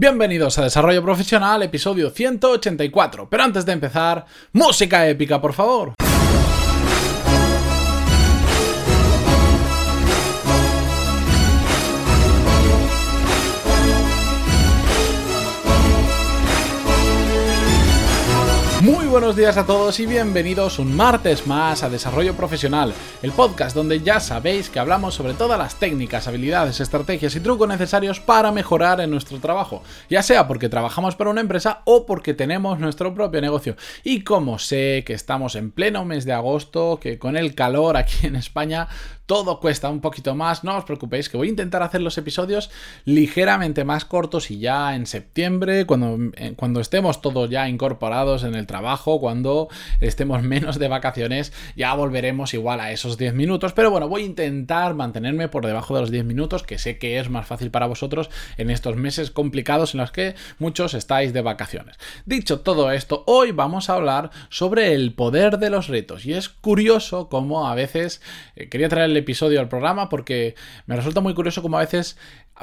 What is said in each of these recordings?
Bienvenidos a Desarrollo Profesional, episodio 184. Pero antes de empezar, música épica, por favor. Muy buenos días a todos y bienvenidos un martes más a Desarrollo Profesional, el podcast donde ya sabéis que hablamos sobre todas las técnicas, habilidades, estrategias y trucos necesarios para mejorar en nuestro trabajo, ya sea porque trabajamos para una empresa o porque tenemos nuestro propio negocio. Y como sé que estamos en pleno mes de agosto, que con el calor aquí en España todo cuesta un poquito más, no os preocupéis que voy a intentar hacer los episodios ligeramente más cortos y ya en septiembre, cuando, eh, cuando estemos todos ya incorporados en el trabajo, cuando estemos menos de vacaciones, ya volveremos igual a esos 10 minutos, pero bueno, voy a intentar mantenerme por debajo de los 10 minutos, que sé que es más fácil para vosotros en estos meses complicados en los que muchos estáis de vacaciones. Dicho todo esto, hoy vamos a hablar sobre el poder de los retos y es curioso cómo a veces eh, quería traerle episodio al programa porque me resulta muy curioso como a veces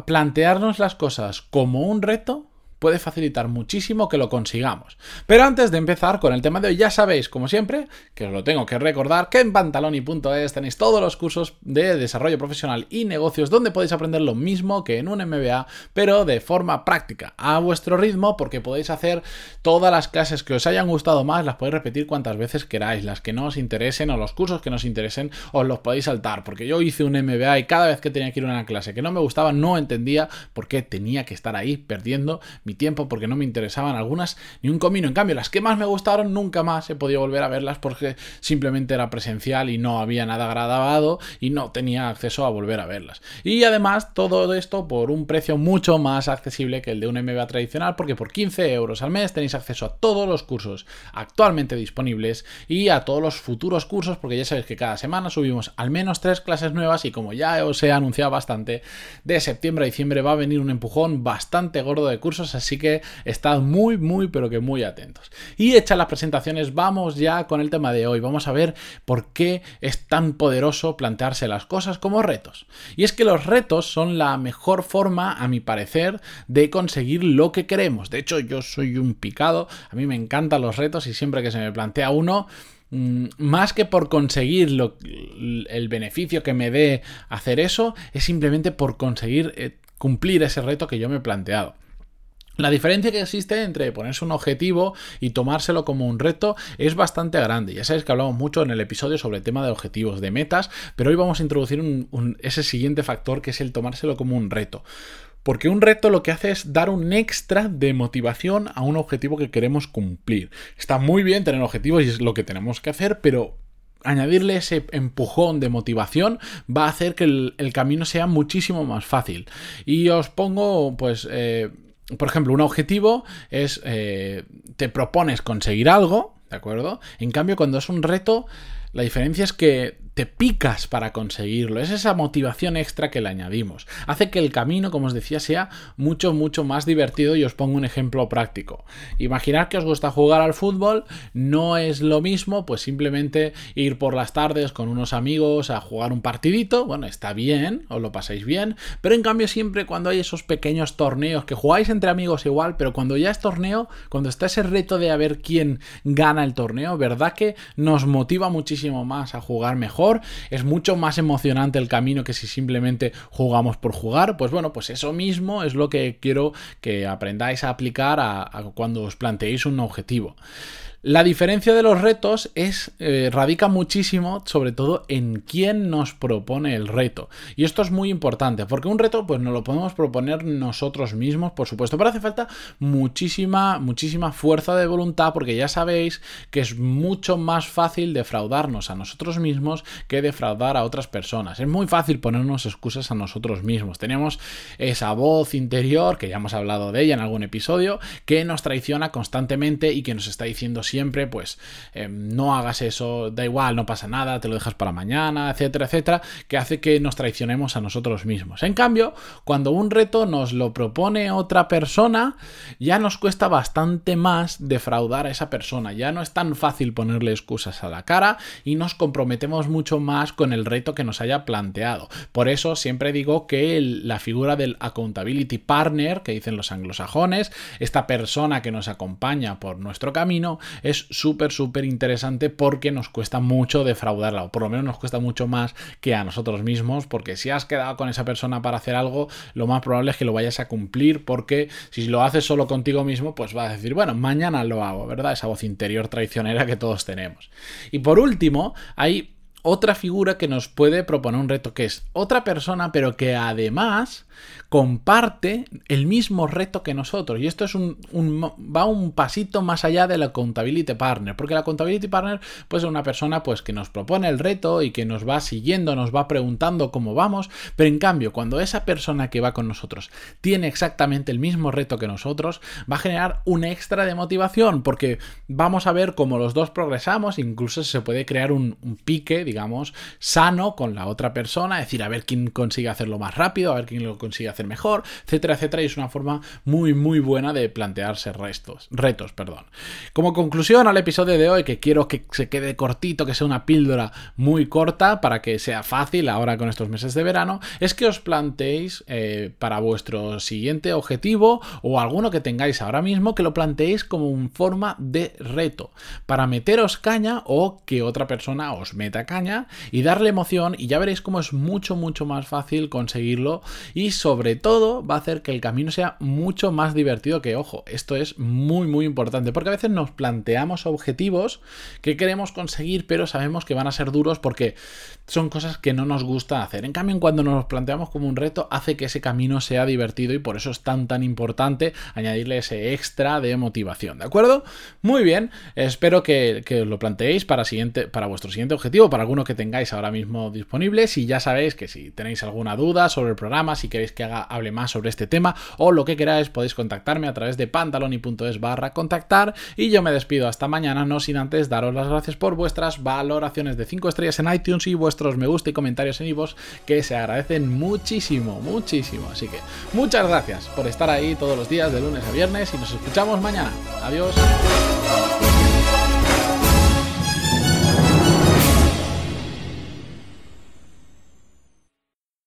plantearnos las cosas como un reto puede facilitar muchísimo que lo consigamos. Pero antes de empezar con el tema de hoy, ya sabéis, como siempre, que os lo tengo que recordar, que en pantaloni.es tenéis todos los cursos de desarrollo profesional y negocios donde podéis aprender lo mismo que en un MBA, pero de forma práctica, a vuestro ritmo, porque podéis hacer todas las clases que os hayan gustado más, las podéis repetir cuantas veces queráis, las que no os interesen o los cursos que no os interesen, os los podéis saltar, porque yo hice un MBA y cada vez que tenía que ir a una clase que no me gustaba, no entendía por qué tenía que estar ahí perdiendo mi tiempo porque no me interesaban algunas ni un comino. En cambio, las que más me gustaron nunca más he podido volver a verlas porque simplemente era presencial y no había nada grabado y no tenía acceso a volver a verlas. Y además, todo esto por un precio mucho más accesible que el de un MBA tradicional porque por 15 euros al mes tenéis acceso a todos los cursos actualmente disponibles y a todos los futuros cursos porque ya sabéis que cada semana subimos al menos tres clases nuevas y como ya os he anunciado bastante, de septiembre a diciembre va a venir un empujón bastante gordo de cursos así que estad muy, muy, pero que muy atentos. Y hechas las presentaciones, vamos ya con el tema de hoy. Vamos a ver por qué es tan poderoso plantearse las cosas como retos. Y es que los retos son la mejor forma, a mi parecer, de conseguir lo que queremos. De hecho, yo soy un picado, a mí me encantan los retos y siempre que se me plantea uno, mm, más que por conseguir el beneficio que me dé hacer eso, es simplemente por conseguir eh, cumplir ese reto que yo me he planteado. La diferencia que existe entre ponerse un objetivo y tomárselo como un reto es bastante grande. Ya sabéis que hablamos mucho en el episodio sobre el tema de objetivos, de metas, pero hoy vamos a introducir ese siguiente factor que es el tomárselo como un reto. Porque un reto lo que hace es dar un extra de motivación a un objetivo que queremos cumplir. Está muy bien tener objetivos y es lo que tenemos que hacer, pero añadirle ese empujón de motivación va a hacer que el, camino sea muchísimo más fácil. Y os pongo, pues, eh, por ejemplo, un objetivo es, eh, te propones conseguir algo, ¿de acuerdo? En cambio, cuando es un reto, la diferencia es que te picas para conseguirlo. Es esa motivación extra que le añadimos. Hace que el camino, como os decía, sea mucho, mucho más divertido y os pongo un ejemplo práctico. Imaginar que os gusta jugar al fútbol no es lo mismo, pues simplemente ir por las tardes con unos amigos a jugar un partidito. Bueno, está bien, os lo pasáis bien, pero en cambio siempre cuando hay esos pequeños torneos que jugáis entre amigos igual, pero cuando ya es torneo, cuando está ese reto de a ver quién gana el torneo, ¿verdad que nos motiva muchísimo más a jugar mejor? Es mucho más emocionante el camino que si simplemente jugamos por jugar. Pues bueno, pues eso mismo es lo que quiero que aprendáis a aplicar a cuando os planteéis un objetivo. La diferencia de los retos es eh, radica muchísimo, sobre todo en quién nos propone el reto. Y esto es muy importante, porque un reto, pues nos lo podemos proponer nosotros mismos, por supuesto, pero hace falta muchísima, muchísima fuerza de voluntad, porque ya sabéis que es mucho más fácil defraudarnos a nosotros mismos que defraudar a otras personas. Es muy fácil ponernos excusas a nosotros mismos. Tenemos esa voz interior, que ya hemos hablado de ella en algún episodio, que nos traiciona constantemente y que nos está diciendo siempre, pues em, no hagas eso, da igual, no pasa nada, te lo dejas para mañana, etcétera, etcétera, que hace que nos traicionemos a nosotros mismos. En cambio, cuando un reto nos lo propone otra persona, ya nos cuesta bastante más defraudar a esa persona, ya no es tan fácil ponerle excusas a la cara y nos comprometemos mucho más con el reto que nos haya planteado. Por eso siempre digo que la figura del accountability partner, que dicen los anglosajones, esta persona que nos acompaña por nuestro camino, es súper, súper interesante porque nos cuesta mucho defraudarla, o por lo menos nos cuesta mucho más que a nosotros mismos, porque si has quedado con esa persona para hacer algo, lo más probable es que lo vayas a cumplir, porque si lo haces solo contigo mismo, pues vas a decir, bueno, mañana lo hago, ¿verdad? Esa voz interior traicionera que todos tenemos. Y por último, hay otra figura que nos puede proponer un reto, que es otra persona, pero que además comparte el mismo reto que nosotros. Y esto es un, va un pasito más allá de la accountability partner, porque la accountability partner pues, es una persona pues, que nos propone el reto y que nos va siguiendo, nos va preguntando cómo vamos, pero en cambio, cuando esa persona que va con nosotros tiene exactamente el mismo reto que nosotros, va a generar un extra de motivación, porque vamos a ver cómo los dos progresamos, incluso se puede crear un, un pique, digamos, sano con la otra persona, es decir, a ver quién consigue hacerlo más rápido, a ver quién lo consigue hacer mejor, etcétera, etcétera. Y es una forma muy, muy buena de plantearse restos, retos. Perdón. Como conclusión al episodio de hoy, que quiero que se quede cortito, que sea una píldora muy corta para que sea fácil ahora con estos meses de verano, es que os planteéis eh, para vuestro siguiente objetivo o alguno que tengáis ahora mismo, que lo planteéis como una forma de reto para meteros caña o que otra persona os meta caña y darle emoción y ya veréis cómo es mucho, mucho más fácil conseguirlo y sobre todo va a hacer que el camino sea mucho más divertido que, ojo, esto es muy muy importante porque a veces nos planteamos objetivos que queremos conseguir pero sabemos que van a ser duros porque son cosas que no nos gusta hacer. En cambio, cuando nos planteamos como un reto hace que ese camino sea divertido y por eso es tan tan importante añadirle ese extra de motivación, ¿de acuerdo? Muy bien, espero que, que lo planteéis para, siguiente, para vuestro siguiente objetivo, para que tengáis ahora mismo disponible. Si ya sabéis que si tenéis alguna duda sobre el programa, si queréis que haga, hable más sobre este tema o lo que queráis, podéis contactarme a través de pantaloni.es barra contactar y yo me despido hasta mañana, no sin antes daros las gracias por vuestras valoraciones de 5 estrellas en iTunes y vuestros me gusta y comentarios en iVoox que se agradecen muchísimo, muchísimo. Así que muchas gracias por estar ahí todos los días de lunes a viernes y nos escuchamos mañana. Adiós.